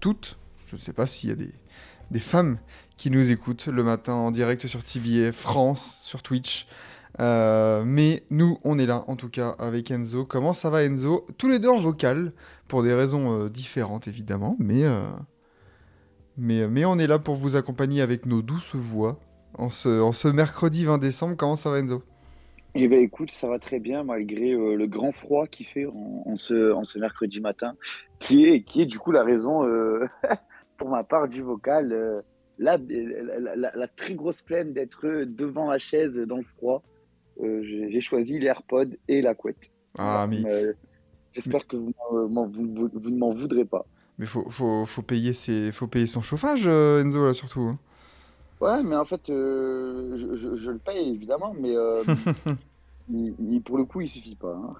Toutes. Je ne sais pas s'il y a des, femmes qui nous écoutent le matin en direct sur TBA France, sur Twitch. Euh, mais nous, on est là en tout cas avec Enzo. Comment ça va Enzo? Tous les deux en vocal, pour des raisons euh, différentes évidemment, mais, euh, mais on est là pour vous accompagner avec nos douces voix en ce, en ce mercredi 20 décembre. Comment ça va Enzo? Eh ben écoute, ça va très bien malgré euh, le grand froid qu'il fait en, en ce, en ce mercredi matin, qui est, qui est du coup la raison euh, pour ma part du vocal. euh, la, la, la- la très grosse plaine d'être devant ma chaise dans le froid. J'ai choisi les AirPods et la couette. Ah, mais J'espère que vous, vous, vous- vous ne m'en voudrez pas. Mais faut, faut, faut, payer ses, faut payer son chauffage, Enzo, là, surtout. hein. Ouais, mais en fait, euh, je, je- je le paye évidemment, mais euh, il- il- pour le coup, il suffit pas. hein.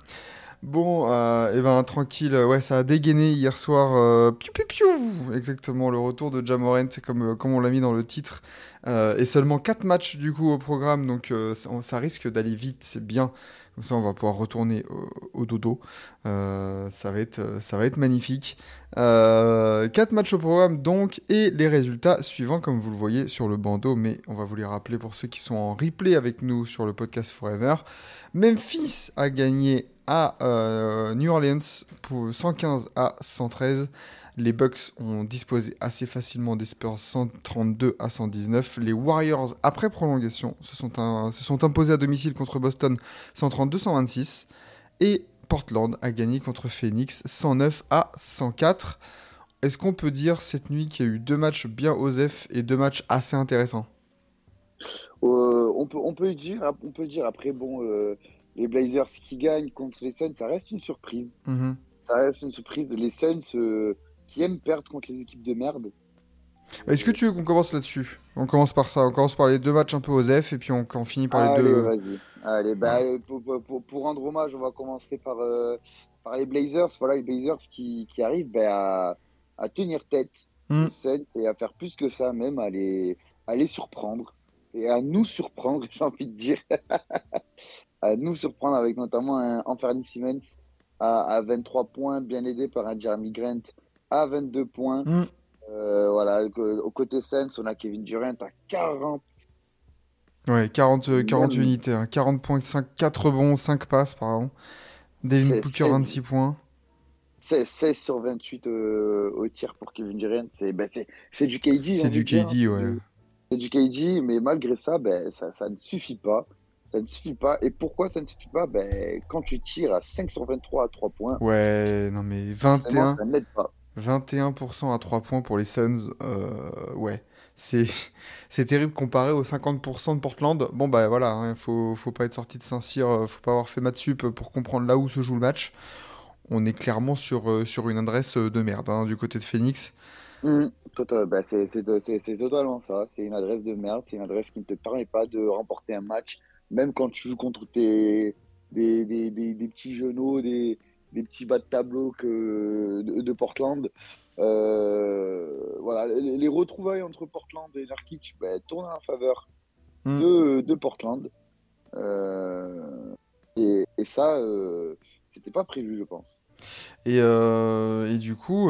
Bon, euh, eh ben, tranquille, ouais, ça a dégainé hier soir. euh, piou, piou, piou, exactement, le retour de Jamorant, comme, comme on l'a mis dans le titre. Et seulement 4 matchs, du coup, au programme, donc ça risque d'aller vite, c'est bien. Comme ça, on va pouvoir retourner au, dodo. Euh, ça, va être, euh, ça va être magnifique. Euh, 4 matchs au programme, donc, et les résultats suivants, comme vous le voyez sur le bandeau, mais on va vous les rappeler pour ceux qui sont en replay avec nous sur le podcast Forever. Memphis a gagné à euh, New Orleans pour 115 à 113. Les Bucks ont disposé assez facilement des Spurs 132 à 119. Les Warriors, après prolongation, se sont, un- se sont imposés à domicile contre Boston 132-126. Et Portland a gagné contre Phoenix 109 à 104. Est-ce qu'on peut dire cette nuit qu'il y a eu deux matchs bien osef et deux matchs assez intéressants? Euh, on peut, on peut le dire, on peut le dire. Après, bon, euh, les Blazers qui gagnent contre les Suns, ça reste une surprise. Mhm. Ça reste une surprise. Les Suns euh, qui aiment perdre contre les équipes de merde. Est-ce que tu veux qu'on commence là-dessus? On commence par ça. On commence par les deux matchs un peu osef et puis on, on finit par les deux. vas-y. Allez, bah, allez, pour, pour- pour- pour rendre hommage, on va commencer par, euh, par les Blazers. Voilà, les Blazers qui, qui arrivent bah, à, à tenir tête Mm. aux Suns et à faire plus que ça, même à les, à les surprendre et à nous surprendre, j'ai envie de dire. à nous surprendre avec notamment un Anthony Simmons à, à 23 points, bien aidé par un Jeremy Grant à 22 points. Mm. Euh, voilà, au côté Suns, on a Kevin Durant à 40 Ouais, 40, euh, 40 Même. unités. hein. 40 points, 5, 4 rebonds, 5 passes, pardon. Devin Booker, c'est- 26 points. 16, 16 sur 28 euh, au tir pour Kevin Durant. C'est c'est- c'est du KD. C'est du de dire. KD, ouais. C'est du KD, mais malgré ça, ben, ça, ça ne suffit pas. Ça ne suffit pas. Et pourquoi ça ne suffit pas? Ben, Quand tu tires à 5 sur 23 à 3 points, Ouais, non mais forcément, 21, ça n'aide pas. 21% à 3 points pour les Suns. euh, ouais, c'est terrible comparé aux 50% de Portland. Bon bah voilà, hein, faut, faut pas être sorti de Saint-Cyr, euh, faut pas avoir fait maths sup pour comprendre là où se joue le match. On est clairement sur, euh, sur une adresse de merde hein, du côté de Phoenix. Total- ben, c'est totalement ça. C'est une adresse de merde. C'est une adresse qui ne te permet pas de remporter un match, même quand tu joues contre tes, des, des, des petits genoux, des, des petits bas de tableau que, de, de Portland. Euh, voilà, les, les retrouvailles entre Portland et Nurkic ben, tournent en faveur Mm. de, de Portland. Euh, et, et ça, euh, c'était pas prévu, je pense. Et, euh, et du coup,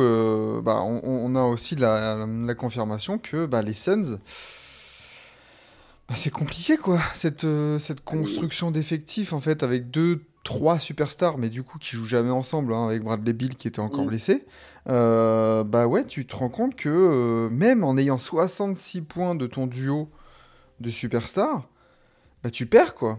bah, on, on a aussi la, la confirmation que bah, les Suns, bah, c'est compliqué quoi, cette, euh, cette construction d'effectifs en fait, avec deux, trois superstars, mais du coup qui jouent jamais ensemble, hein, avec Bradley Bill qui était encore Mm. blessé. Euh, bah ouais, tu te rends compte que euh, même en ayant 66 points de ton duo de superstars, bah tu perds quoi.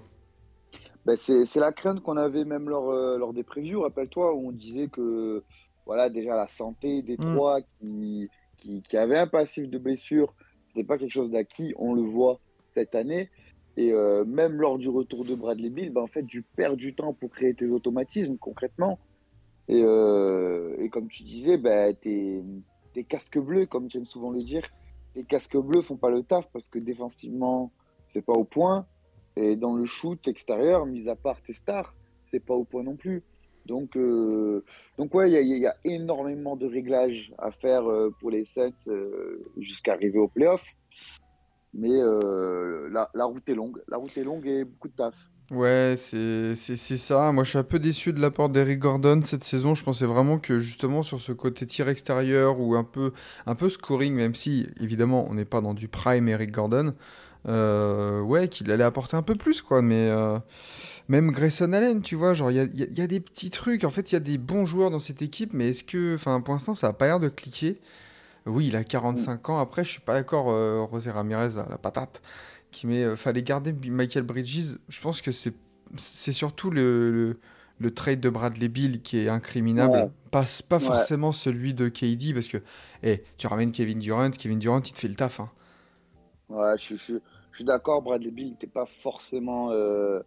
C'est c'est la crainte qu'on avait même lors, euh, lors des previews, rappelle-toi, où on disait que voilà, déjà la santé des Mm. trois qui, qui, qui avaient un passif de blessure, c'était pas quelque chose d'acquis, on le voit cette année. Et euh, même lors du retour de Bradley Bill, bah, en fait, tu perds du temps pour créer tes automatismes concrètement. Et, euh, comme tu disais, bah, tes, casques bleus, comme j'aime souvent le dire, tes casques bleus font pas le taf parce que défensivement, c'est pas au point. Et dans le shoot extérieur, mis à part tes stars, c'est pas au point non plus. Donc, euh, donc ouais, il y, a- énormément de réglages à faire euh, pour les Suns jusqu'à arriver au playoff. Mais euh, la, route est longue. La route est longue et beaucoup de taf. Ouais, c'est ça. Moi, je suis un peu déçu de l'apport d'Eric Gordon cette saison. Je pensais vraiment que justement sur ce côté tir extérieur ou un peu, un peu scoring, même si évidemment on n'est pas dans du prime Eric Gordon, euh, ouais, qu'il allait apporter un peu plus, quoi. Mais euh, même Grayson Allen, tu vois, genre il y a, y a des petits trucs. En fait, il y a des bons joueurs dans cette équipe, mais est-ce que, enfin, pour l'instant, ça a pas l'air de cliquer. Oui, il a 45 ans. Après, je suis pas d'accord, euh, José Ramirez, la patate qui met euh, fallait garder Michael Bridges. Je pense que c'est c'est surtout le, le, le trade de Bradley Bill qui est incriminable, Ouais. pas, pas Ouais. forcément celui de KD parce que eh, tu ramènes Kevin Durant, Kevin Durant il te fait le taf. hein. Ouais, je, je- je suis d'accord, Bradley Bill n'était pas forcément euh,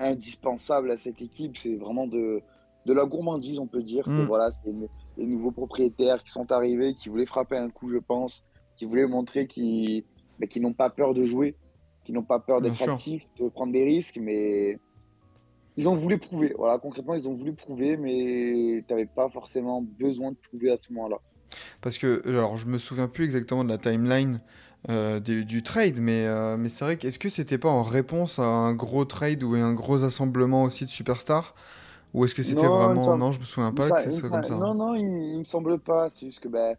indispensable à cette équipe. C'est vraiment de, de la gourmandise, on peut dire. C'est Mm. voilà, c'est les, nouveaux propriétaires qui sont arrivés, qui voulaient frapper un coup, je pense, qui voulaient montrer qu'ils mais qu'ils n'ont pas peur de jouer, qui n'ont pas peur d'être actifs, de prendre des risques, mais ils ont voulu prouver. Voilà, concrètement, ils ont voulu prouver, mais tu n'avais pas forcément besoin de prouver à ce moment-là. Parce que, alors je me souviens plus exactement de la timeline euh, du, du trade, mais, euh, mais c'est vrai que est-ce que c'était pas en réponse à un gros trade ou un gros assemblement aussi de superstars Ou est-ce que c'était vraiment. semble- Non, je me souviens pas que ce soit comme ça. Non, non, il, il me semble pas. C'est juste que, ben,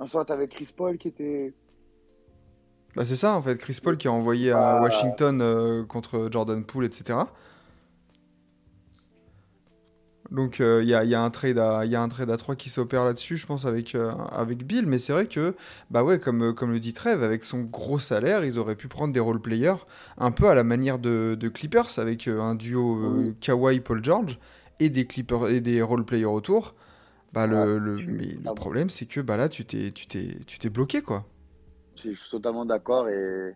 un soir, t'avais Chris Paul qui était. Bah c'est ça en fait, Chris Paul qui a envoyé à Bah- Washington euh, contre Jordan Poole, etc. Donc euh, il y, a, il y a un trade à, il y a un trade à 3 qui s'opère là-dessus, je pense, avec, euh, avec Bill. Mais c'est vrai que, bah ouais, comme, euh, comme le dit Trev, avec son gros salaire, ils auraient pu prendre des role players un peu à la manière de, de Clippers, avec euh, un duo. Kawhi-Paul George et des, Clippers, et des role players autour. Bah, le, le, mais le ah problème, c'est que bah, là, tu t'es tu t'es- tu t'es bloqué, quoi. Je suis totalement d'accord. Et,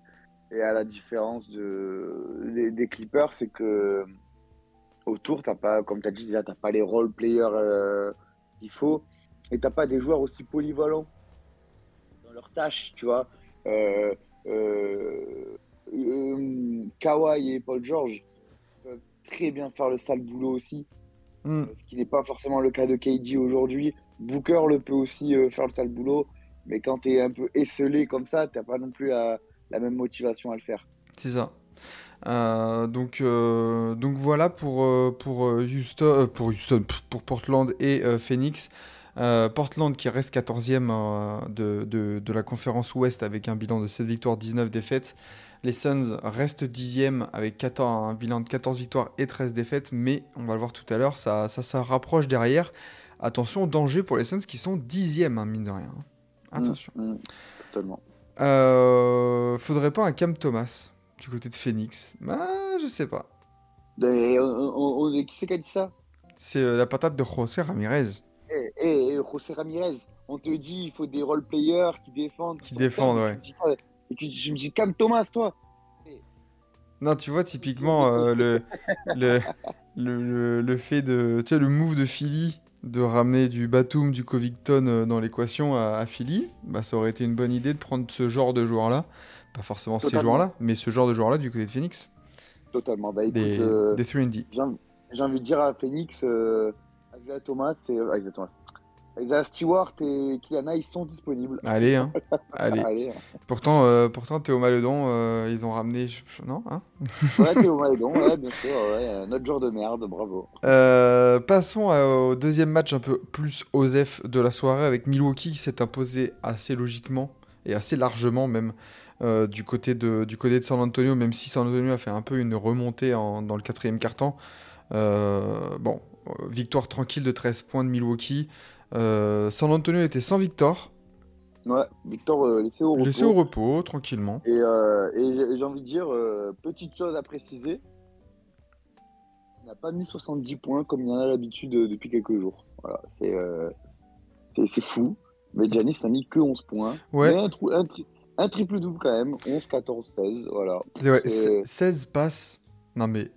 et à la différence de, des, des Clippers, c'est que autour, t'as pas, comme tu as dit déjà, t'as pas les role players euh, qu'il faut. Et t'as pas des joueurs aussi polyvalents dans leurs tâches, tu vois. Euh, euh, Kawhi et Paul George peuvent très bien faire le sale boulot aussi. Hmm. ce qui n'est pas forcément le cas de KD aujourd'hui. Booker le peut aussi faire le sale boulot, mais quand tu es un peu esselé comme ça, tu n'as pas non plus la, la même motivation à le faire. C'est ça. Euh, donc, euh, donc voilà pour, euh, pour, Houston, pour Houston, pff, pour Portland et euh, Phoenix. Portland qui reste 14e euh, de, de, de la conférence Ouest avec un bilan de 7 victoires, 19 défaites. Les Suns restent 10e avec 14, un bilan de 14 victoires et 13 défaites, mais on va le voir tout à l'heure, ça, ça, ça rapproche derrière. Attention, danger pour les Suns qui sont 10e, hein, mine de rien. Attention. Mm, mm, totalement. Faudrait pas un Cam Thomas du côté de Phoenix Bah, je sais pas. Et on- on- on- qui c'est qui a dit ça? C'est euh, la patate de José Ramirez Eh, eh, eh, José Ramirez, on te dit il faut des role players qui défendent. Qui défendent, ouais. Dis Et tu, tu me dis Cam Thomas, toi Non, tu vois, typiquement, euh, le, le, le, le- fait de. Tu sais, le move de Philly de ramener du Batum, du Covington euh, dans l'équation à, à Philly, bah, ça aurait été une bonne idée de prendre ce genre de joueurs-là. Pas forcément ces joueurs-là, mais ce genre de joueurs-là du côté de Phoenix. Totalement. Bah écoute, Des, euh, des 3D. j'ai envie, de dire à Phoenix, euh, Isaiah Thomas, et, euh, Isaiah Thomas. Isaiah Stewart et Kiana, ils sont disponibles. Allez, hein. Allez. Allez. Pourtant, euh, pourtant Théo Maledon, euh, ils ont ramené. Non hein Ouais, Théo Maledon, ouais, bien sûr, ouais, notre joueur de merde, bravo. Passons au deuxième match un peu plus osef de la soirée avec Milwaukee qui s'est imposé assez logiquement et assez largement même euh, du, côté de, du côté de San Antonio, même si San Antonio a fait un peu une remontée en- dans le quatrième quart-temps. Euh, bon, euh, victoire tranquille de 13 points de Milwaukee. San Antonio était sans victoire, Ouais, Victor euh, laissé au repos. laissé au repos tranquillement. Et, euh, et j'ai- envie de dire, euh, petite chose à préciser, il n'a pas mis 70 points comme il en a l'habitude depuis quelques jours. Voilà, c'est fou. Mais Giannis n'a mis que 11 points. Ouais. Mais un, trou- un tri- un triple-double quand même. 11, 14, 16. Voilà. C'est ouais, C'est- 16 passes. Non mais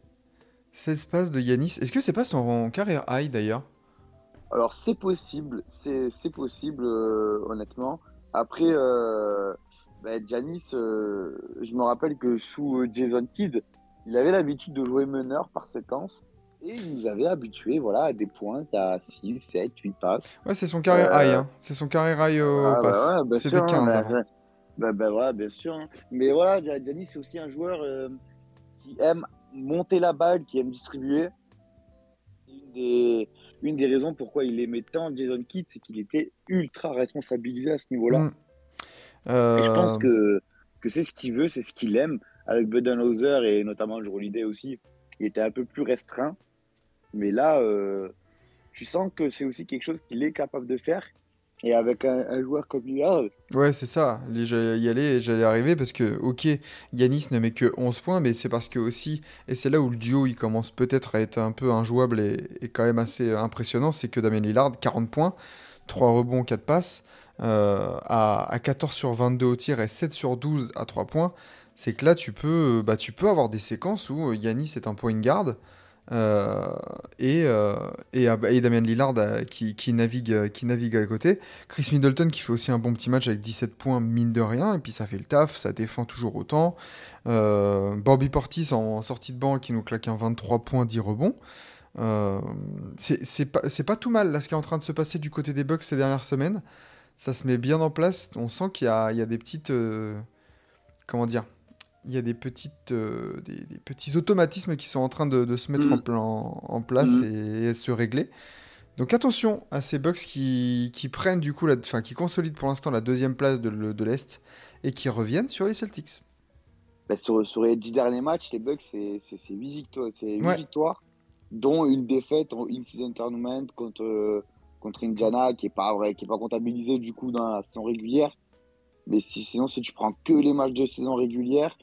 16 passes de Yanis. Est-ce que c'est pas son carrière high d'ailleurs? Alors, c'est possible. C'est c'est possible, euh, honnêtement. Après, euh, bah, Giannis, euh, je me rappelle que sous euh, Jason Kidd, il avait l'habitude de jouer meneur par séquence. Et il nous avait habitués voilà, à des pointes à 6, 7, 8 passes. Ouais, c'est son carrière Euh, high. Hein. C'est son carrière high au Ah, bah pass. ouais, bien C'était sûr, 15 hein, bah, avant. Bah, bah, voilà, bien sûr. hein. Mais voilà, Gia- Giannis, c'est aussi un joueur euh, qui aime monter la balle, qui aime distribuer. Une des, une des raisons pourquoi il aimait tant Jason Kidd, c'est qu'il était ultra responsabilisé à ce niveau-là. Mm. Euh, Et je pense que, que c'est ce qu'il veut, c'est ce qu'il aime. Avec Budenholzer et notamment Joe Holiday aussi, il était un peu plus restreint. Mais là, euh, tu sens que c'est aussi quelque chose qu'il est capable de faire. Et avec un, un joueur comme Lillard, Ouais, c'est ça. J'allais y aller j'allais arriver parce que, ok, Yanis ne met que 11 points, mais c'est parce que aussi, et c'est là où le duo il commence peut-être à être un peu injouable et, et quand même assez impressionnant, c'est que Damien Lillard, 40 points, 3 rebonds, 4 passes, euh, à, à 14 sur 22 au tir et 7 sur 12 à 3 points. C'est que là, tu peux, bah, tu avoir des séquences où Yanis est un point guard. Euh, et, euh, et, et Damien Lillard euh, qui, navigue, euh, qui navigue à côté. Chris Middleton qui fait aussi un bon petit match avec 17 points, mine de rien, et puis ça fait le taf, ça défend toujours autant. Bobby Portis en sortie de banc qui nous claque un 23 points, 10 rebonds. C'est pas, pas tout mal là ce qui est en train de se passer du côté des Bucks ces dernières semaines. Ça se met bien en place. On sent qu'il y y a des petites. comment dire Il y a des, petites, euh, des, des petits automatismes qui sont en train de, de se mettre Mhm. en, plan- en place Mhm. et, et se régler. Donc attention à ces Bucks qui, qui prennent du coup, la, enfin qui consolident pour l'instant la deuxième place de, le- de l'Est et qui reviennent sur les Celtics. bah, sur, sur les 10 derniers matchs, les Bucks, c'est 8 victoires, c'est huit Ouais. victoires, dont une défaite en in-season tournament contre, euh, contre Indiana, qui n'est pas, vrai, qui est pas comptabilisée du coup dans la saison régulière. Mais si, sinon, si tu prends que les matchs de saison régulière,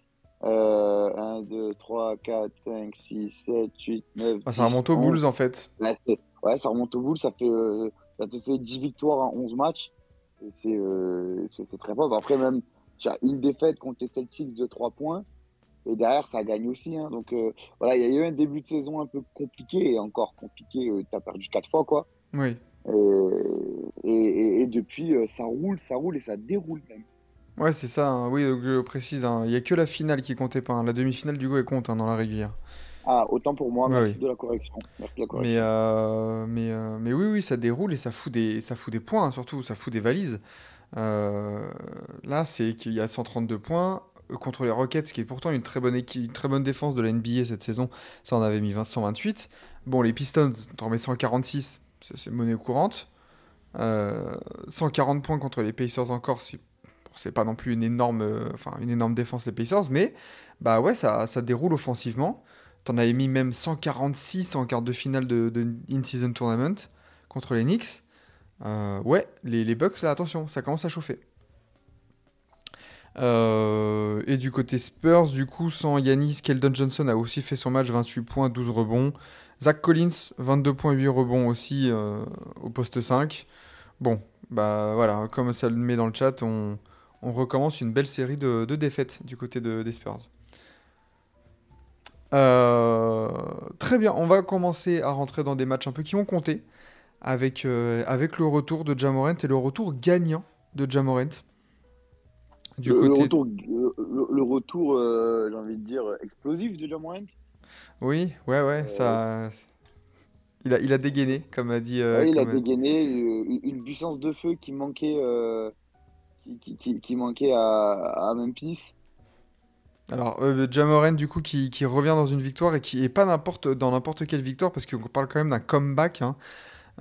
euh, 1, 2, 3, 4, 5, 6, 7, 8, 9. Ah, ça remonte aux 10, 11. Bulls en fait. C'est- ouais, ça remonte aux Bulls, ça, fait, euh, ça te fait 10 victoires en 11 matchs. C'est euh, c'est- très fort. Après, même, tu as une défaite contre les Celtics de 3 points. Et derrière, ça gagne aussi. hein. Donc euh, voilà, il y a eu un début de saison un peu compliqué. Et encore compliqué, tu as perdu 4 fois. quoi. Oui. Et, et, et- et depuis, ça roule, ça roule et ça déroule même. Ouais, c'est ça. hein. Oui, donc, je précise. hein. Il y a que la finale qui comptait pas. hein. La demi-finale du coup elle compte hein, dans la régulière. Ah, autant pour moi, merci oui. de la correction. Merci de la correction. Mais, euh, mais, euh, mais oui, oui, ça déroule et ça fout des, ça fout des points, hein, surtout, ça fout des valises. Euh, là, c'est qu'il y a 132 points euh, contre les Rockets, qui est pourtant une très bonne, équipe, une très bonne défense de la NBA cette saison. Ça, on avait mis 20, 128. Bon, les Pistons, t'en mets 146, c'est c'est monnaie courante. Euh, 140 points contre les Pacers encore, c'est c'est pas non plus une énorme, euh, enfin, une énorme défense des Pacers, mais bah ouais, ça, ça déroule offensivement. T'en avais mis même 146 en quart de finale de, In-Season Tournament contre les Knicks. Euh, ouais, les, Bucks, là, attention, ça commence à chauffer. Euh, et du côté Spurs, du coup, sans Yanis, Keldon Johnson a aussi fait son match, 28 points, 12 rebonds. Zach Collins, 22 points, 8 rebonds aussi au poste 5. Bon, bah voilà, comme ça le met dans le chat, on, on recommence une belle série de, de défaites du côté de, des Spurs. Euh, très bien, on va commencer à rentrer dans des matchs un peu qui ont compté avec, euh, avec le retour de Jamorant et le retour gagnant de Jamorant. Du le, le côté... retour, le, retour euh, j'ai envie de dire, explosif de Jamorant. Oui, ouais, ouais, ça... Il a, il a dégainé, comme a dit... Ouais, il a dégainé une puissance de feu qui manquait, qui, qui, qui- manquait à, à Memphis. Alors, euh, Jamoran, du coup, qui, qui revient dans une victoire et qui est pas n'importe dans n'importe quelle victoire, parce qu'on parle quand même d'un comeback. hein.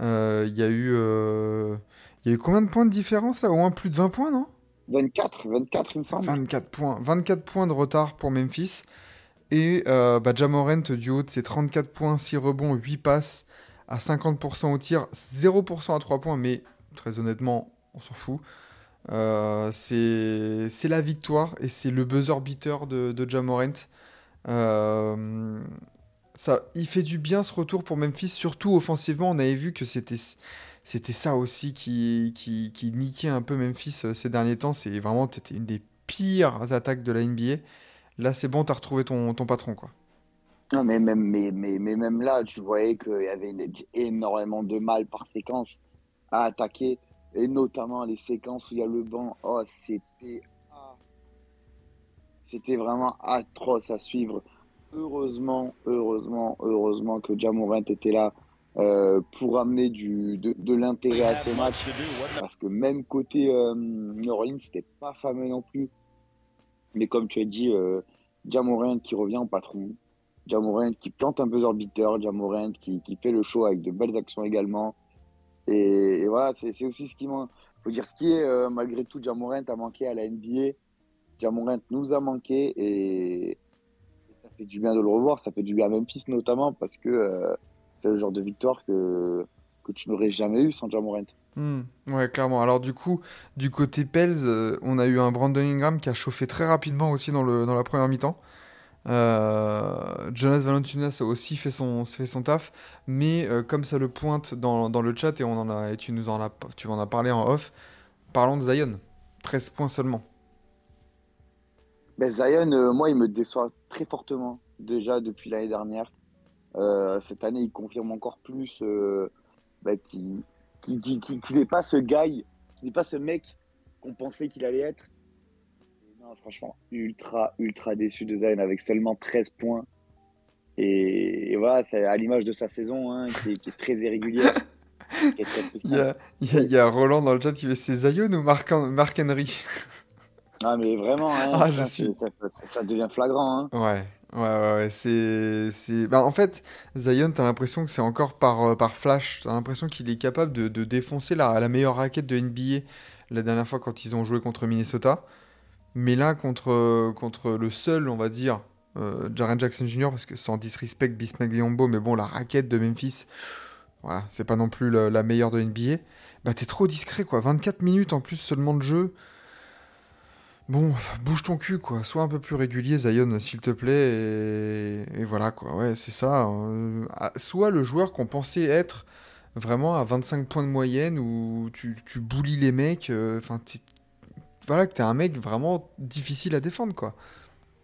Euh, Il y a eu... euh, Il y a eu combien de points de différence, là? Au moins plus de 20 points, non? 24, 24 il me semble. 24 points. 24 points de retard pour Memphis. Et euh, bah, Jamorant, du haut de ses 34 points, 6 rebonds, 8 passes, à 50% au tir, 0% à 3 points, mais très honnêtement, on s'en fout. Euh, c'est la victoire et c'est le buzzer beater de, de Jamorant. Euh, ça, il fait du bien ce retour pour Memphis, surtout offensivement. On avait vu que c'était c'était ça aussi qui, qui, qui niquait un peu Memphis euh, ces derniers temps. C'est vraiment une des pires attaques de la NBA. Là, c'est bon, t'as retrouvé ton, ton patron, quoi. Non, mais même, mais, mais, mais même là, tu voyais qu'il y avait énormément de mal par séquence à attaquer, et notamment les séquences où il y a le banc. Oh, c'était c'était vraiment atroce à suivre. Heureusement, heureusement, heureusement que Jamorant était là euh, pour amener du, de, de l'intérêt à ce match. Parce que même côté euh, New Orleans, c'était pas fameux non plus. Mais comme tu as dit, euh, Jamorant qui revient en patron. Jamorant qui plante un buzzer beater, Jamorant qui, qui fait le show avec de belles actions également. Et, voilà, c'est aussi ce qui faut dire ce qui est, euh, malgré tout, Jamorant a manqué à la NBA. Jamorant nous a manqué et, ça fait du bien de le revoir. Ça fait du bien à Memphis notamment parce que euh, c'est le genre de victoire que, que tu n'aurais jamais eu sans Jamorant. Hmm, ouais, clairement. Alors du coup, du côté Pels, euh, on a eu un Brandon Ingram qui a chauffé très rapidement aussi dans, le, dans la première mi-temps. Euh, Jonas Valanciunas a aussi fait son, fait son taf, mais euh, comme ça le pointe dans, dans le chat et, on en a, et tu nous en as, tu m'en as parlé en off, parlons de Zion. 13 points seulement. Ben Zion, euh, moi, il me déçoit très fortement déjà depuis l'année dernière. Cette année, il confirme encore plus ben, qu'il n'est pas ce guy, qu'il n'est pas ce mec qu'on pensait qu'il allait être. Non, franchement, ultra, ultra déçu de Zion avec seulement 13 points. Et, et voilà, c'est à l'image de sa saison hein, qui, est, qui est très irrégulière. qui est très Il y a, frustrante. il y a- il y a Roland dans le chat qui fait c'est Zion ou Mark, Mark Henry? Ah, mais vraiment, hein, Ah, je putain, suis- ça, ça- ça devient flagrant. Hein. Ouais, ouais, ouais, ouais, c'est, c'est... Bah, en fait, Zion, t'as l'impression que c'est encore par, euh, par flash. T'as l'impression qu'il est capable de, de défoncer la, la meilleure raquette de NBA la dernière fois quand ils ont joué contre Minnesota. Mais là, contre, le seul, on va dire, euh, Jaren Jackson Jr., parce que sans disrespect Bismack Biyombo, mais bon, la raquette de Memphis, voilà, c'est pas non plus la, meilleure de NBA. Bah, t'es trop discret, quoi. 24 minutes en plus seulement de jeu. Bon, bouge ton cul, quoi. Sois un peu plus régulier, Zion, s'il te plaît. Et, voilà, quoi. Ouais, c'est ça. euh, ah, Soit le joueur qu'on pensait être vraiment à 25 points de moyenne, où tu, tu bullies les mecs. euh, Enfin, voilà, que t'es un mec vraiment difficile à défendre, quoi.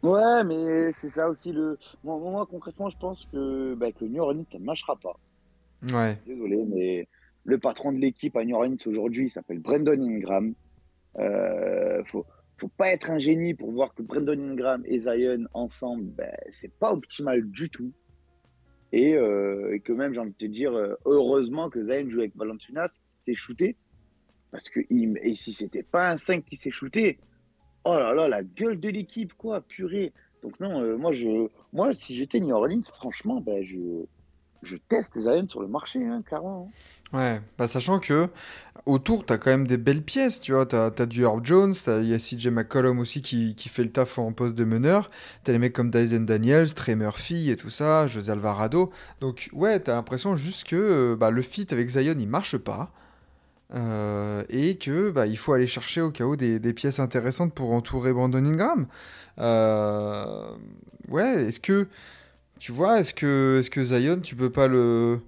Ouais, mais c'est ça aussi le. Moi, moi, concrètement, je pense que, bah, que New Orleans, ça ne marchera pas. Ouais. Désolé, mais le patron de l'équipe à New Orleans aujourd'hui il s'appelle Brandon Ingram. Euh, faut, faut pas être un génie pour voir que Brandon Ingram et Zion ensemble, ben, c'est pas optimal du tout. Et, euh, et que même, j'ai envie de te dire, euh, heureusement que Zion joue avec Valanciunas, c'est shooté. Parce que et si c'était pas un 5 qui s'est shooté, oh là là, la gueule de l'équipe, quoi, purée. Donc non, euh, moi, je, moi, si j'étais New Orleans, franchement, ben, je, je teste Zion sur le marché, hein, clairement. hein. Ouais, bah sachant que autour, t'as quand même des belles pièces, tu vois. T'as, t'as du Herb Jones, il y a CJ McCollum aussi qui, qui fait le taf en poste de meneur. T'as les mecs comme Dyson Daniels, Trey Murphy et tout ça, José Alvarado. Donc, ouais, t'as l'impression juste que euh, bah, le fit avec Zion, il marche pas. Euh, et que bah, il faut aller chercher au cas où des, pièces intéressantes pour entourer Brandon Ingram. Euh, ouais, est-ce que tu vois, est-ce que est-ce que Zion, tu peux pas le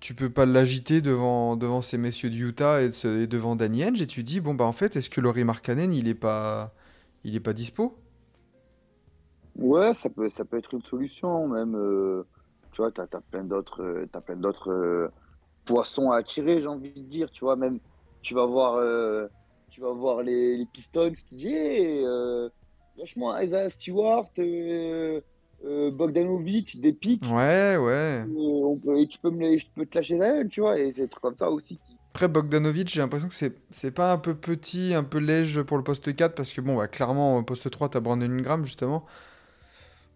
tu peux pas l'agiter devant devant ces messieurs de Utah et, devant Danny Ainge et tu dis bon bah en fait est-ce que Laurie Markkanen il est pas il est pas dispo? Ouais, ça peut, ça peut être une solution, même. euh, tu vois, t'as, t'as plein d'autres, t'as plein d'autres poissons à attirer, j'ai envie de dire. Tu vois, même, tu vas voir, euh, tu vas voir les, les Pistons, tu dis, hey, euh, lâche-moi Isaiah Stewart, euh, euh, Bogdanovic, des pics, Ouais, ouais. on peut, et tu peux me je peux te lâcher Zion, tu vois, et c'est des trucs comme ça aussi. Après Bogdanovic, j'ai l'impression que c'est pas un peu petit, un peu léger pour le poste 4 parce que bon bah clairement au poste 3 t'as Brandon Ingram justement.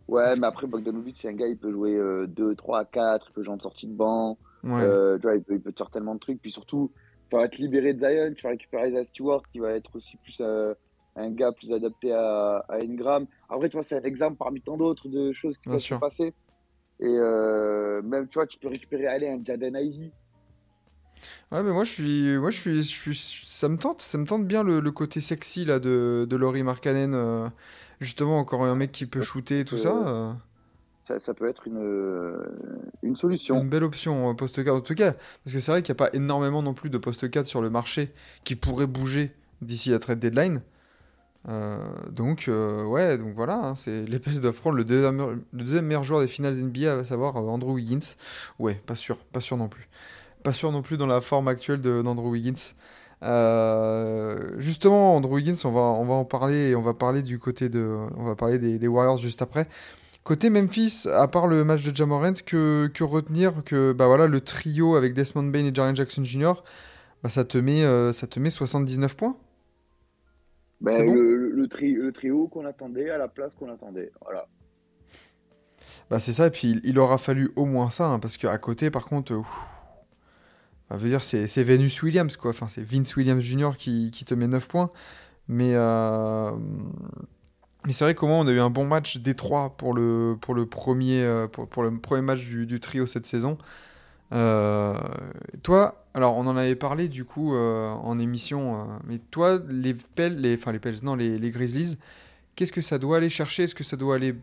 Ouais, mais après, Bogdanovic, c'est un gars, il peut jouer euh, 2, 3, 4, il peut jouer en sortie de banc. Ouais. Euh, tu vois, il peut, il peut te faire tellement de trucs. Puis surtout, vas te libérer de Zion, tu vas récupérer Isaiah Stewart qui va être aussi plus euh, un gars plus adapté à, à Ingram. Après, tu vois, c'est un exemple parmi tant d'autres de choses qui peuvent se passer. Et euh, même, tu vois, tu peux récupérer allez, un Jaden Ivey. Ouais, mais moi je suis, moi je suis, je suis, ça me tente, ça me tente bien le, le côté sexy là de, de Laurie Markkanen. euh, justement, encore un mec qui peut shooter et tout ça. Ça, peut être une, euh, une solution. une belle option euh, poste 4 en tout cas, parce que c'est vrai qu'il n'y a pas énormément non plus de poste 4 sur le marché qui pourrait bouger d'ici la trade deadline. Euh, donc, ouais, donc voilà, hein, c'est les Pels doivent prendre le deuxième, le deuxième meilleur joueur des finales NBA, à savoir Andrew Wiggins. Ouais, pas sûr, pas sûr non plus. Pas sûr non plus dans la forme actuelle d'Andrew Wiggins. Justement, Andrew Wiggins, on va, on va en parler, et on va parler du côté de, on va parler des, des Warriors juste après. Côté Memphis, à part le match de Jamorant, que, que retenir que bah voilà, le trio avec Desmond Bain et Jaren Jackson Jr., bah ça te met, euh, ça te met 79 points. C'est bon? le, le, le tri- le trio qu'on attendait à la place qu'on attendait. Voilà. Bah c'est ça, et puis il, il aura fallu au moins ça, hein, parce qu'à côté, par contre, euh, bah, veut dire, c'est Venus Williams, quoi. Enfin, c'est Vince Williams Jr. qui, qui te met 9 points. Mais, euh, mais c'est vrai qu'au on a eu un bon match pour le, pour le, premier, euh, premier match du, trio cette saison. Euh, toi, alors on en avait parlé du coup euh, en émission, mais toi, les Pels, enfin les Pels, non, les, les Grizzlies, qu'est-ce que ça doit aller chercher? Est-ce que ça doit aller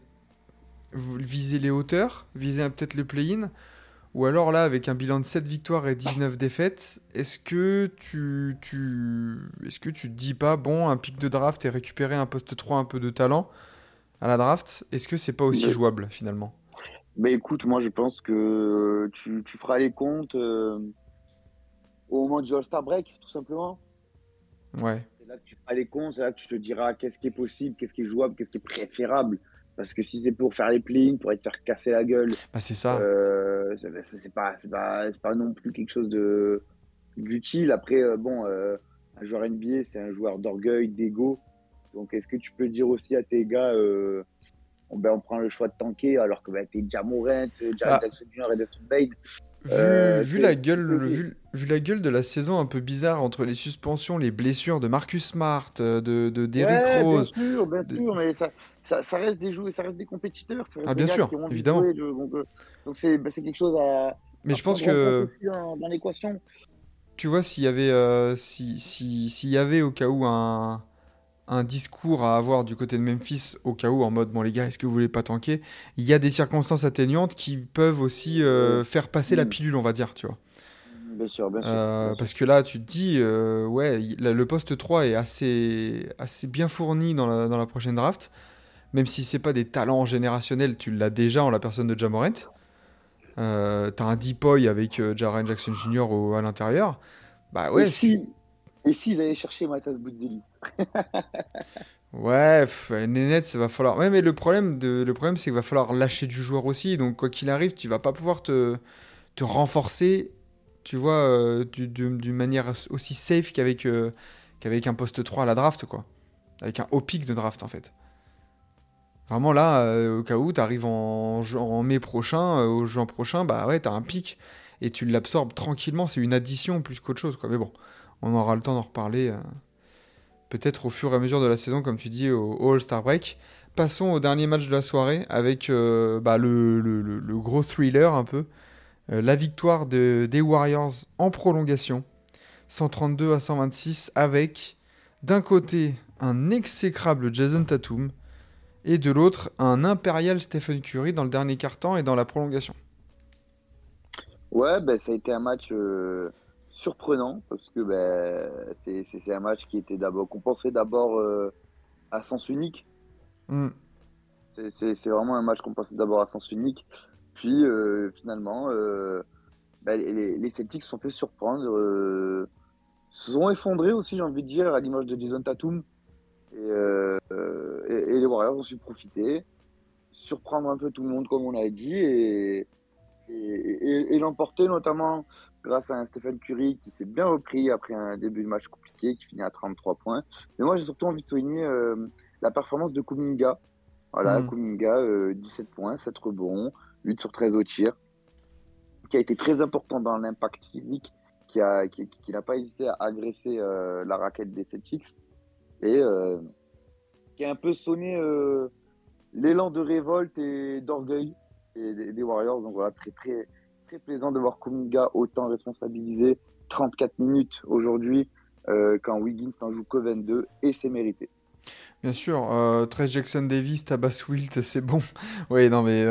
viser les hauteurs, viser peut-être le play-in? Ou alors là, avec un bilan de 7 victoires et 19 défaites, est-ce que tu, tu, est-ce que tu te dis pas, bon, un pic de draft et récupérer un poste 3 un peu de talent à la draft, est-ce que c'est pas aussi jouable finalement? Ben écoute, moi je pense que tu, tu feras les comptes euh, au moment du All-Star Break, tout simplement. Ouais, C'est là que tu feras les comptes, c'est là que tu te diras qu'est-ce qui est possible, qu'est-ce qui est jouable, qu'est-ce qui est préférable. Parce que si c'est pour faire les play pour être faire casser la gueule, bah c'est ça. euh, c'est pas, c'est pas, pas non plus quelque chose de d'utile. Après, euh, bon, euh, un joueur NBA, c'est un joueur d'orgueil, d'ego. Donc, est-ce que tu peux dire aussi à tes gars, euh, on, ben, on prend le choix de tanker alors que ben, t'es Jamorant, Jared Ah. Jackson Jr. et Desmond Bain Vu, Euh, vu la gueule, le- vu, vu la gueule de la saison un peu bizarre entre les suspensions, les blessures de Marcus Smart, de, de Derrick Ouais, Rose. Bien sûr, bien de- sûr, mais ça, ça, ça reste des joueurs, ça reste des compétiteurs. Ça reste Ah, des bien sûr, qui ont envie de évidemment. jouer, donc, euh, donc c'est quelque chose à. Mais à je pense que, dans, dans l'équation. tu vois, s'il y avait, euh, si, si- s'il y avait au cas où un, un discours à avoir du côté de Memphis, au cas où, en mode, bon les gars, est-ce que vous voulez pas tanker Il y a des circonstances atténuantes qui peuvent aussi euh, faire passer la Mm. pilule, on va dire, tu vois. Bien sûr, bien sûr. Euh, bien sûr. parce que là, tu te dis, euh, ouais, le poste 3 est assez, assez bien fourni dans la, dans la prochaine draft. Même si c'est pas des talents générationnels, tu l'as déjà en la personne de Jamorant. Euh, T'as un Deepoy avec euh, Jaren Jackson Jr. au- à l'intérieur. Bah ouais, et si, et s'ils allaient chercher Matas Boudzelis ouais, Nénette, ça va falloir. Ouais, mais le problème, de... le problème c'est qu'il va falloir lâcher du joueur aussi. Donc, quoi qu'il arrive, tu vas pas pouvoir te, te renforcer, tu vois, euh, du- du- d'une manière aussi safe qu'avec euh, qu'avec un poste 3 à la draft, quoi. Avec un haut pic de draft, en fait. Vraiment, là, euh, au cas où tu arrives en, mai prochain, euh, au juin prochain, bah ouais, t'as un pic et tu l'absorbes tranquillement. C'est une addition plus qu'autre chose, quoi. Mais bon, on aura le temps d'en reparler. euh, peut-être au fur et à mesure de la saison, comme tu dis, au, All-Star Break. Passons au dernier match de la soirée avec bah, le, gros thriller un peu. La victoire de- des Warriors en prolongation, 132 à 126, avec d'un côté un exécrable Jason Tatum et de l'autre un impérial Stephen Curry dans le dernier quart-temps et dans la prolongation. Ouais, ben, ça a été un match euh, surprenant parce que ben, c'est un match qui était d'abord qu'on pensait d'abord euh, à sens unique. Hmm. C'est- vraiment un match qu'on pensait d'abord à sens unique. Puis euh, finalement, ben, les, les Celtics se sont fait surprendre, se sont effondrés aussi, j'ai envie de dire, à l'image de Jason Tatum. Et, euh, euh, et- et les Warriors ont su profiter, surprendre un peu tout le monde, comme on a dit, et, l'emporter notamment grâce à un Stephen Curry qui s'est bien repris après un début de match compliqué, qui finit à 33 points. Mais moi, j'ai surtout envie de souligner euh, la performance de Kuminga. Voilà, Mm. Kuminga, euh, 17 points, 7 rebonds, 8 sur 13 au tir, qui a été très important dans l'impact physique, qui a, qui, qui n'a pas hésité à agresser euh, la raquette des Celtics et euh, qui a un peu sonné euh, l'élan de révolte et d'orgueil des, Warriors. Donc voilà, très très très plaisant de voir Kuminga autant responsabilisé. 34 minutes aujourd'hui euh, quand Wiggins n'en joue que 22 et c'est mérité. Bien sûr, euh, Trey Jackson Davis, Tabas Wilt, c'est bon. Oui, non, mais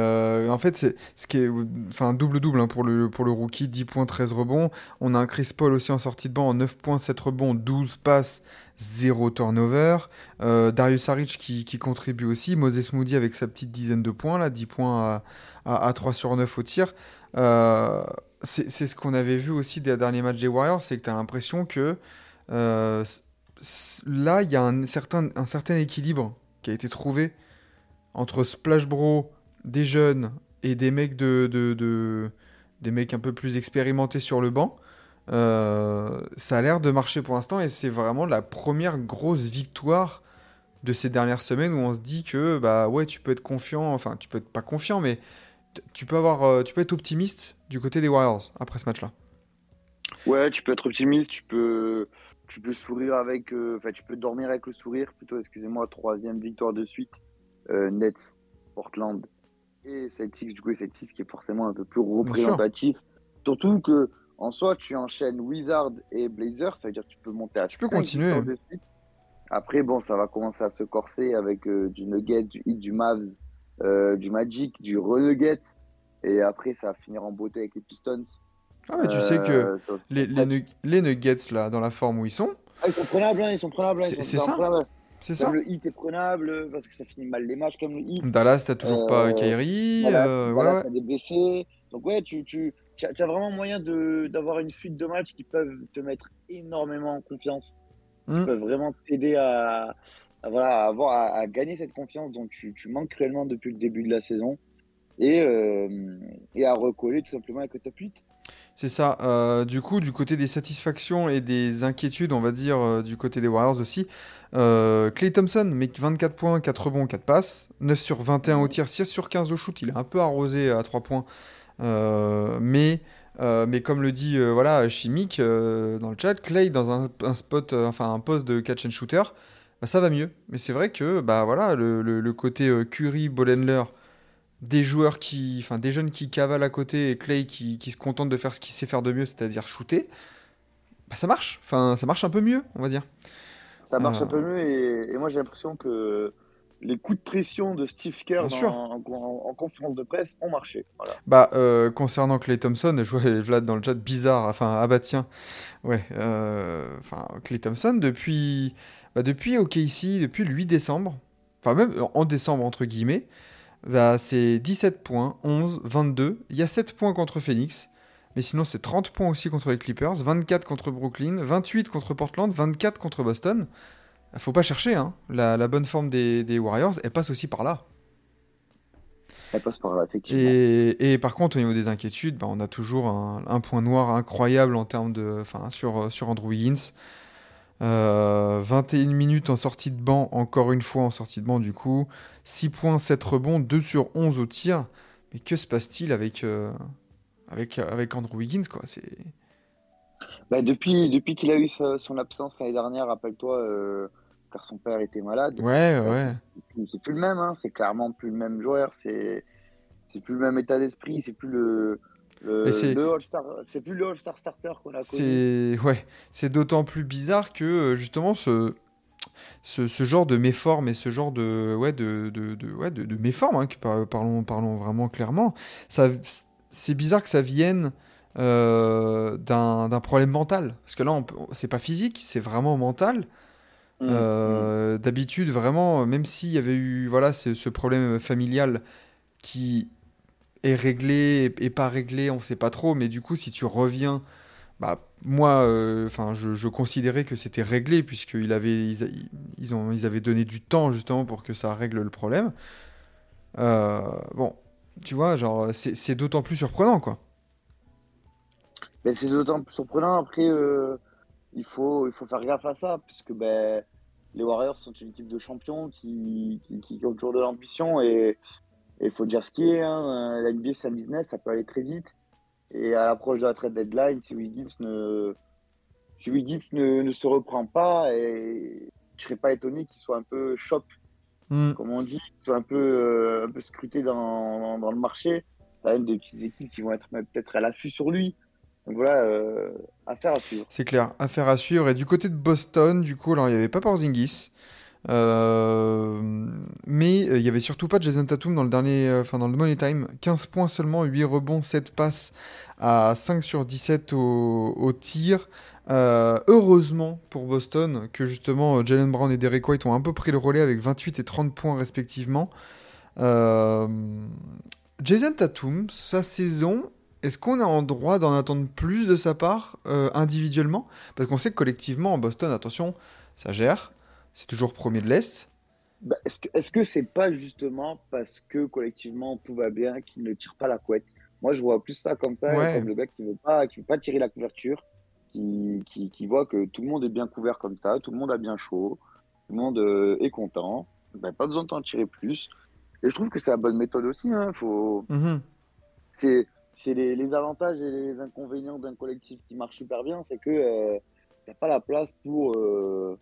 en fait, c'est ce qui est. Enfin, double-double hein, pour, le, pour le rookie, 10 points, 13 rebonds. On a un Chris Paul aussi en sortie de banc, en 9 points, 7 rebonds, 12 passes, 0 turnover. Euh, Darius Saric qui, contribue aussi. Moses Moody avec sa petite dizaine de points, là, 10 points à, à, à 3 sur 9 au tir. Euh, c'est ce qu'on avait vu aussi des derniers matchs des Warriors, c'est que tu as l'impression que euh, là, il y a un certain, équilibre qui a été trouvé entre Splash Bro, des jeunes et des mecs un peu plus expérimentés sur le banc. Euh, ça a l'air de marcher pour l'instant et c'est vraiment la première grosse victoire de ces dernières semaines où on se dit que bah ouais tu peux être confiant, enfin tu peux être pas confiant mais tu peux avoir, euh, tu peux être optimiste du côté des Warriors après ce match-là. Ouais, tu peux être optimiste, tu peux, tu peux sourire avec, euh, enfin, tu peux dormir avec le sourire plutôt, excusez-moi, troisième victoire de suite, Nets, Portland et Celtics, du coup, Celtics qui est forcément un peu plus représentatif. Surtout que, en soi, tu enchaînes Wizard et Blazers, ça veut dire que tu peux monter à Tu peux continuer. victoires de suite. Après, bon, ça va commencer à se corser avec euh, du Nugget, du Heat, du Mavs, euh, du Magic, du Renugget. Et après, ça va finir en beauté avec les Pistons. Ah mais tu sais que Euh, les, les, nu- les Nuggets là dans la forme où ils sont, Ah, ils sont prenables, hein, ils sont prenables. hein, C'est- ça. c'est Comme ça le hit est prenable, parce que ça finit mal les matchs comme le hit. Dallas t'as toujours pas Kyrie, Voilà, euh, voilà, ouais, ouais. t'as des blessés. Donc ouais, tu, tu, tu as, vraiment moyen d'avoir une suite de matchs qui peuvent te mettre énormément en confiance. Mm. Qui peuvent vraiment t'aider à, à, voilà, à, avoir, à, à gagner cette confiance dont tu, tu manques cruellement depuis le début de la saison. Et, euh, et à recoller tout simplement avec le top 8. C'est ça. Euh, du coup, du côté des satisfactions et des inquiétudes, on va dire, euh, du côté des Warriors aussi, euh, Clay Thompson, mec 24 points, 4 rebonds, 4 passes, 9 sur 21 au tir, 6 sur 15 au shoot, il est un peu arrosé à 3 points. Euh, mais, euh, mais comme le dit euh, voilà, Chimique euh, dans le chat, Clay dans un, un spot, enfin un poste de catch and shooter, bah, ça va mieux. Mais c'est vrai que bah, voilà, le, le- le côté Curry, Bollenler, des joueurs qui, enfin des jeunes qui cavalent à côté et Clay qui, qui se contente de faire ce qu'il sait faire de mieux, c'est-à-dire shooter, bah ça marche. Enfin, ça marche un peu mieux, on va dire. Ça marche un peu mieux et, et moi j'ai l'impression que les coups de pression de Steve Kerr en, en- en conférence de presse ont marché. Voilà. Bah, euh, concernant Clay Thompson, je vois Vlad dans le chat bizarre. Enfin, ah bah tiens, ouais. euh, Enfin, Clay Thompson depuis, bah, depuis OKC, depuis le 8 décembre, enfin même en décembre entre guillemets, bah c'est 17 points, 11, 22. Il y a 7 points contre Phoenix, mais sinon c'est 30 points aussi contre les Clippers, 24 contre Brooklyn, 28 contre Portland, 24 contre Boston. Faut pas chercher, hein. La, la bonne forme des, des Warriors, elle passe aussi par là. Elle passe par là, effectivement. Et, et par contre, au niveau des inquiétudes, bah, on a toujours un, un point noir incroyable en termes de, enfin, sur, sur Andrew Wiggins. Euh, 21 minutes en sortie de banc, encore une fois en sortie de banc du coup. 6 points, 7 rebonds, 2 sur 11 au tir. Mais que se passe-t-il avec, euh, avec, avec Andrew Wiggins quoi? C'est Bah, depuis depuis qu'il a eu son absence l'année dernière, rappelle-toi, euh, car son père était malade, Ouais, ouais. c'est- plus le même, hein, c'est clairement plus le même joueur, c'est c'est plus le même état d'esprit, c'est plus le le, c'est- le All-Star, c'est plus le All-Star starter qu'on a connu. C'est ouais, c'est d'autant plus bizarre que euh, justement ce, ce, ce genre de méforme et ce genre de ouais de, de, de- ouais, de, de méforme, hein, que par- parlons, parlons vraiment clairement, ça, c'est bizarre que ça vienne euh, d'un d'un problème mental. Parce que là, c'est pas physique, c'est vraiment mental. Mm, Euh, D'habitude, vraiment, même s'il y avait eu voilà, ce, ce problème familial qui est réglé et, et pas réglé, on sait pas trop, mais du coup, si tu reviens, bah, moi, euh, enfin, je, je considérais que c'était réglé, puisqu'ils avaient, ils, ils ont, ils avaient donné du temps justement pour que ça règle le problème. Euh, bon, tu vois, genre, c'est c'est d'autant plus surprenant, quoi. Ben, c'est d'autant plus surprenant. Après, euh, il faut, il faut faire gaffe à ça, puisque ben, les Warriors sont une équipe de champions qui, qui, qui ont toujours de l'ambition. Et il faut dire ce qui est. Hein. La NBA, c'est un business, ça peut aller très vite. Et à l'approche de la trade deadline, si Wiggins ne, si Wiggins ne, ne se reprend pas, et je serais pas étonné qu'il soit un peu shop, Hmm. comme on dit, qu'il soit un peu, euh, un peu scruté dans, dans, dans le marché. Tu as même des petites équipes qui vont être peut-être à l'affût sur lui. Donc voilà, euh, affaire à suivre. C'est clair, affaire à suivre. Et du côté de Boston, du coup, alors il n'y avait pas Porzingis. Euh, mais euh, il y avait surtout pas Jason Tatum dans le dernier, enfin dans Money Time. 15 points seulement, 8 rebonds, 7 passes à 5 sur 17 au, au tir. Heureusement pour Boston que justement Jalen Brown et Derek White ont un peu pris le relais avec 28 et 30 points respectivement. Jason Tatum, sa saison, est-ce qu'on a en droit d'en attendre plus de sa part euh, individuellement? Parce qu'on sait que collectivement, Boston, attention, ça gère. C'est toujours premier de l'Est. Bah, est-ce que que c'est pas justement parce que collectivement tout va bien qu'il ne tire pas la couette? Moi, je vois plus ça comme ça, Ouais. comme le gars qui veut pas, qui veut pas tirer la couverture, qui, qui, qui voit que tout le monde est bien couvert comme ça, tout le monde a bien chaud, tout le monde euh, est content. Ben, pas besoin d'en tirer plus. Et je trouve que c'est la bonne méthode aussi. Hein. Faut... Mhm. C'est c'est les, les avantages et les inconvénients d'un collectif qui marche super bien, c'est que euh, t'as pas la place pour euh,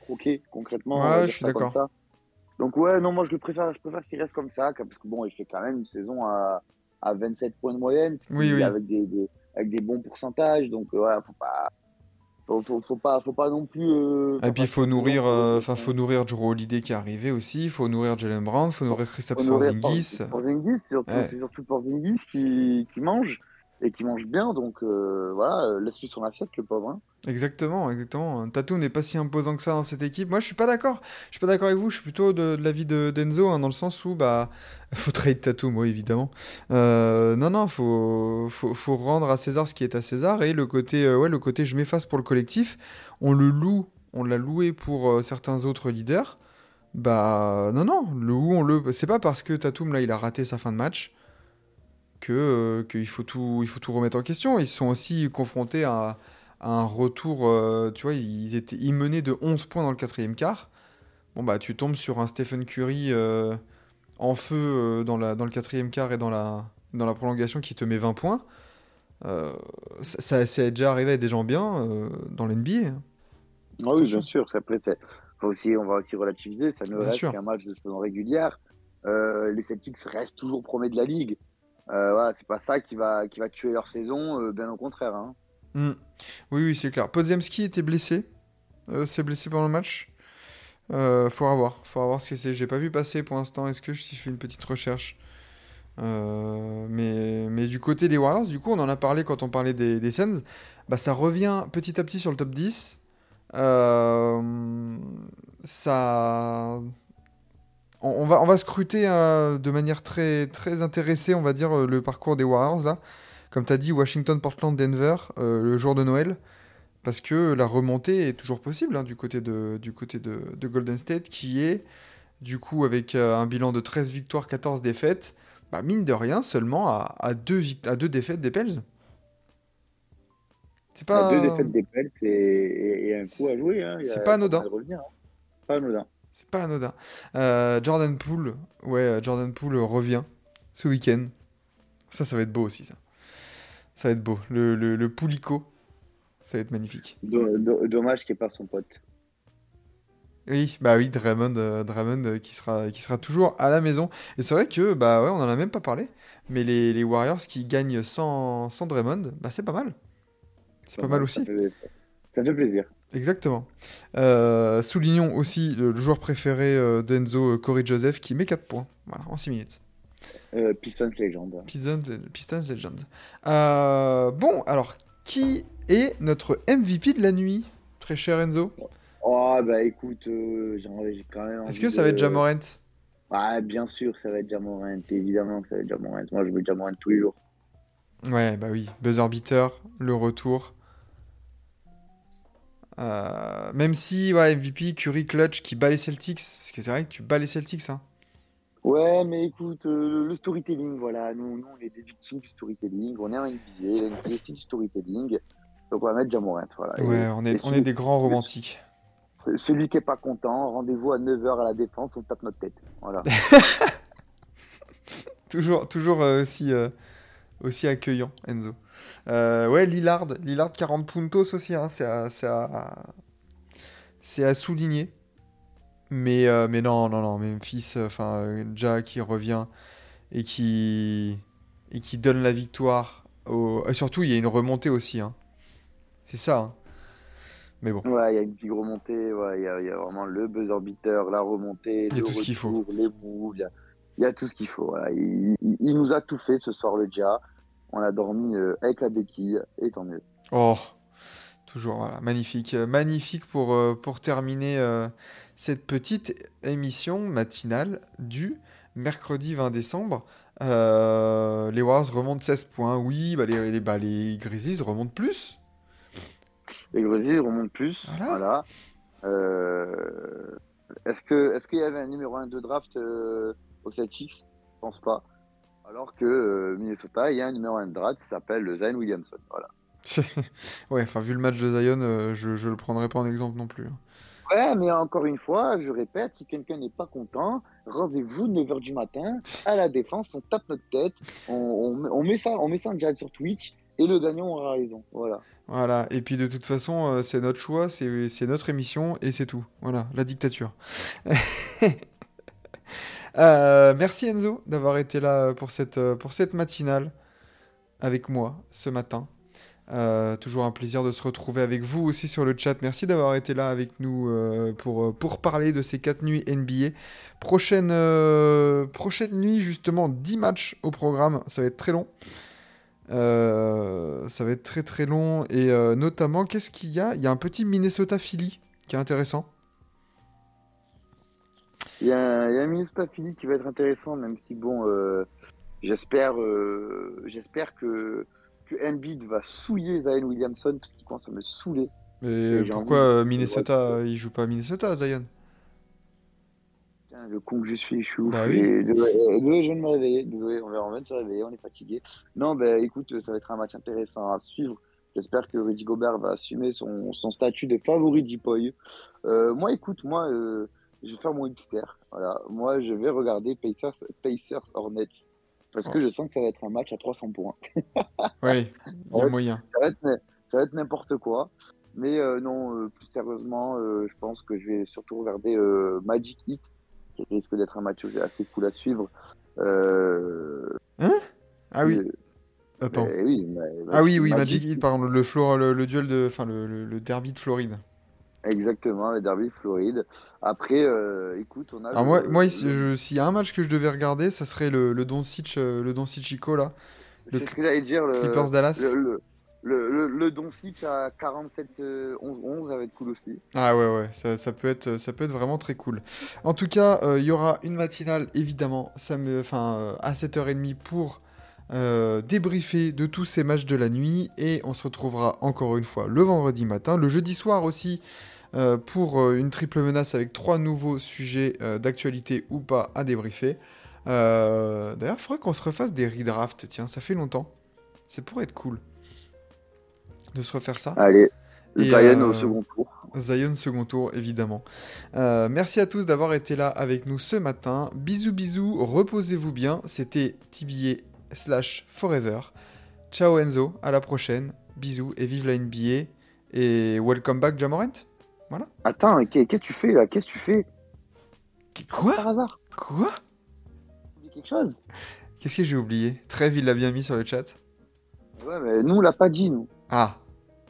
croquer concrètement. Ouais, je suis d'accord. Donc ouais, non, moi je le préfère, je préfère qu'il reste comme ça, parce que bon, il fait quand même une saison à, à 27 points de moyenne, Oui, oui. avec des, des- avec des bons pourcentages. Donc euh, voilà, faut pas, faut, faut, faut pas, faut pas non plus. euh, Et puis il faut passer la nourrir, saison, euh, faut- enfin faut nourrir Drew Holiday qui est arrivé aussi. Il faut nourrir Jalen Brown, il faut nourrir faut nourrir Porzingis. Por- Porzingis, c'est surtout, Ouais. c'est surtout Porzingis qui, qui mange et qui mange bien. Donc euh, voilà, euh, laisse-lui son assiette, le pauvre. hein. Exactement, exactement. Tatum n'est pas si imposant que ça dans cette équipe. Moi, je suis pas d'accord. Je suis pas d'accord avec vous. Je suis plutôt de, l'avis de d'Enzo, hein, dans le sens où bah faut trade Tatum, oui, évidemment. Euh, non, non, faut, faut faut rendre à César ce qui est à César et le côté ouais, le côté je m'efface pour le collectif. On le loue, on l'a loué pour certains autres leaders. Bah non, non, le où on le. C'est pas parce que Tatum là il a raté sa fin de match que euh, qu'il faut tout il faut tout remettre en question. Ils sont aussi confrontés à un retour, euh, tu vois, ils, étaient, ils menaient de 11 points dans le quatrième quart. Bon, bah, tu tombes sur un Stephen Curry euh, en feu dans, la, dans le quatrième quart et dans la, dans la prolongation qui te met 20 points. Euh, ça, ça, ça est déjà arrivé à des gens bien euh, dans l'NBA. Ah oui, bien sûr. Après, c'est- faut aussi, on va aussi relativiser. Ça ne Bien reste qu'un match de saison régulière. Euh, les Celtics restent toujours premiers de la ligue. Euh, c'est pas ça qui va, qui va tuer leur saison, euh, bien au contraire. Hein. Hmm. Oui, oui, c'est clair. Podziemski était blessé. Euh, s'est blessé pendant le match. Euh, faut voir. Faut voir ce que c'est. J'ai pas vu passer pour l'instant. Est-ce que si je fais une petite recherche mais, mais du côté des Warriors, du coup, on en a parlé quand on parlait des, des Suns. Bah, ça revient petit à petit sur le top 10. Euh, ça. On, va, on va scruter euh, de manière très, très intéressée, on va dire, euh, le parcours des Warriors là. Comme tu as dit, Washington, Portland, Denver, euh, le jour de Noël. Parce que la remontée est toujours possible hein, du côté, de, du côté de, de Golden State, qui est, du coup, avec euh, un bilan de 13 victoires, 14 défaites, bah, mine de rien, seulement à, à, deux, à deux défaites des Pels. C'est pas, deux défaites des Pelts et, un coup à jouer. Hein. C'est pas anodin. revenir, hein. Pas anodin. Pas anodin. Euh, Jordan Poole, ouais, euh, Jordan Poole revient ce week-end. Ça, ça va être beau aussi, ça. Ça va être beau. Le, le, le Poulico, ça va être magnifique. Do- do- dommage qu'il n'y ait pas son pote. Oui, bah oui, Draymond, euh, Draymond euh, qui sera, qui sera toujours à la maison. Et c'est vrai que, bah ouais, on en a même pas parlé, mais les, les Warriors qui gagnent sans, sans Draymond, bah c'est pas mal. C'est pas mal aussi. Fait, ça fait plaisir. Exactement. Euh, soulignons aussi le, le joueur préféré euh, d'Enzo, euh, Corey Joseph, qui met 4 points. Voilà, en 6 minutes. Euh, Pistons légende. Pistons, Pistons Legend. Bon, alors, qui est notre MVP de la nuit, très cher Enzo? Oh, bah écoute, j'ai quand même. Est-ce que ça va être Jamorant Ah, bien sûr, ça va être Jamorant. Évidemment que ça va être Jamorant. Moi, je veux Jamorant tous les jours. Ouais, bah oui. Buzzer beater, le retour. Euh, même si, ouais, MVP, Curry, Clutch qui bat les Celtics. Parce que c'est vrai que tu bats les Celtics, hein. Ouais, mais écoute, euh, le storytelling, voilà. Nous, nous, on est des victimes du storytelling. On est en NBA. NBA, du storytelling. Donc, on va mettre Jamorant. Voilà. Et- Ouais, on est, on celui- est des grands romantiques. ce- Celui qui est pas content, rendez-vous à 9h à la défense, on tape notre tête. Voilà. Toujours, toujours euh, aussi, euh, aussi accueillant, Enzo. Euh, ouais, Lillard, Lillard 40 puntos aussi, hein, c'est à, souligner. Mais, euh, mais non, non, non, Memphis, euh, enfin, euh, Ja qui revient et qui, et qui donne la victoire. Au... Et surtout, il y a une remontée aussi. hein. C'est ça. hein. Mais bon, Ouais, il y a une big remontée, ouais, il y, a, il y a vraiment le buzzer beater, la remontée, Il y a le tout ce qu'il faut. les moves, il y a, tout ce qu'il faut. Voilà. Il, il- il nous a tout fait ce soir, le Dia. On a dormi euh, avec la béquille, et tant mieux. oh, toujours, voilà, magnifique. Euh, Magnifique pour, euh, pour terminer euh, cette petite émission matinale du mercredi 20 décembre. Euh, les Warriors remontent 16 points. Oui, bah les, les, bah les Grizzlies remontent plus. Les Grizzlies remontent plus. Voilà. Voilà. Euh, est-ce qu'il y avait un numéro 1 de draft aux Celtics Je pense pas. Alors que euh, Minnesota, il y a un numéro 1 de draft qui s'appelle Zion Williamson. Voilà. ouais, enfin, vu le match de Zion, euh, je, je le prendrai pas en exemple non plus. hein. Ouais, mais encore une fois, je répète, si quelqu'un n'est pas content, rendez-vous 9h du matin à la défense, on tape notre tête, on, on, on met ça, on met ça en direct sur Twitch et le gagnant aura raison. Voilà. Voilà, et puis de toute façon, euh, c'est notre choix, c'est notre émission, et c'est tout. Voilà, la dictature. Euh, merci Enzo d'avoir été là pour cette, euh, pour cette matinale avec moi ce matin. Euh, toujours un plaisir de se retrouver avec vous aussi sur le chat. Merci d'avoir été là avec nous euh, pour, euh, pour parler de ces 4 nuits NBA. Prochaine, euh, prochaine nuit, justement, 10 matchs au programme. Ça va être très long. Euh, ça va être très très long. Et euh, notamment, qu'est-ce qu'il y a? Il y a un petit Minnesota Philly qui est intéressant. Il y a, y a Minnesota Philly qui va être intéressant, même si bon, euh, j'espère, euh, j'espère que que Embiid va souiller Zion Williamson parce qu'il commence à me saouler. Mais pourquoi envie de- Minnesota Il joue pas à Minnesota, Zion? Putain, le con que je suis, je suis ouf. Bah oui. Et Désolé, désolé, je viens de me réveiller. Désolé, on va, on vient de se réveiller, on est fatigué. Non, ben écoute, ça va être un match intéressant à suivre. J'espère que Rudy Gobert va assumer son, son statut de favori d'Ipoy. Euh, moi, écoute, moi, euh, je vais faire mon hipster. Voilà. Moi, je vais regarder Pacers, Pacers Hornets. Parce que je sens que ça va être un match à 300 points. Oui, il y a moyen. Ça va être, n'importe quoi. Mais euh, non, euh, plus sérieusement, euh, je pense que je vais surtout regarder Magic Heat, qui risque d'être un match assez cool à suivre. Euh, Ah oui, attends. mais oui, mais- Ah oui, oui, Magic Heat, par exemple, le, le, le duel de. Enfin, le derby de Floride. Exactement, le derby Floride. Après, euh, écoute, on a. Alors, le- moi, moi le- s'il y a un match que je devais regarder, ça serait le, le Doncic, euh, le Doncic Chico, là. le j'allais dire. Le, Clippers Dallas. le, le, le, à 47-11-11, ça va être cool aussi. Ah ouais, ouais, ça, ça peut être, ça peut être vraiment très cool. En tout cas, euh, il y aura une matinale, évidemment, ça me, enfin, euh, à 7h30 pour euh, débriefer de tous ces matchs de la nuit. Et on se retrouvera encore une fois le vendredi matin, le jeudi soir aussi, euh, pour euh, une triple menace avec trois nouveaux sujets euh, d'actualité ou pas à débriefer. D'ailleurs, il faudrait qu'on se refasse des redrafts, tiens, ça fait longtemps. Ça pourrait être cool de se refaire ça. Allez, Et, Zion au second tour. Zion second tour, évidemment. Euh, merci à tous d'avoir été là avec nous ce matin. Bisous, bisous, reposez-vous bien. C'était TBA slash Forever. Ciao Enzo, à la prochaine. Bisous et vive la NBA. Et welcome back Jamorant. Attends, qu'est- qu'est-ce que tu fais là? Qu'est-ce que tu fais? Quoi? Par hasard Quoi? Quelque chose Qu'est-ce que j'ai oublié? Trev, il l'a bien mis sur le chat. Ouais, mais nous, on l'a pas dit, nous. Ah,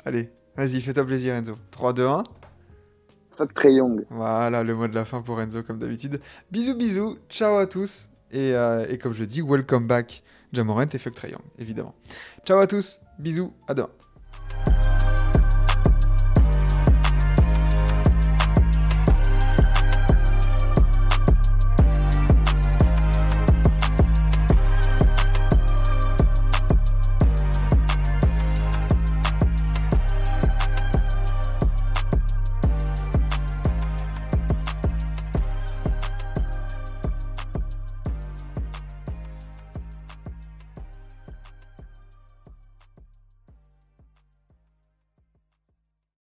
allez, vas-y, fais-toi plaisir Enzo. 3, 2, 1. Fuck Trey Young. Voilà le mot de la fin pour Enzo comme d'habitude. Bisous bisous, ciao à tous. Et, euh, et comme je dis, welcome back Jamorant et fuck Young, évidemment. Ciao à tous, bisous, à demain.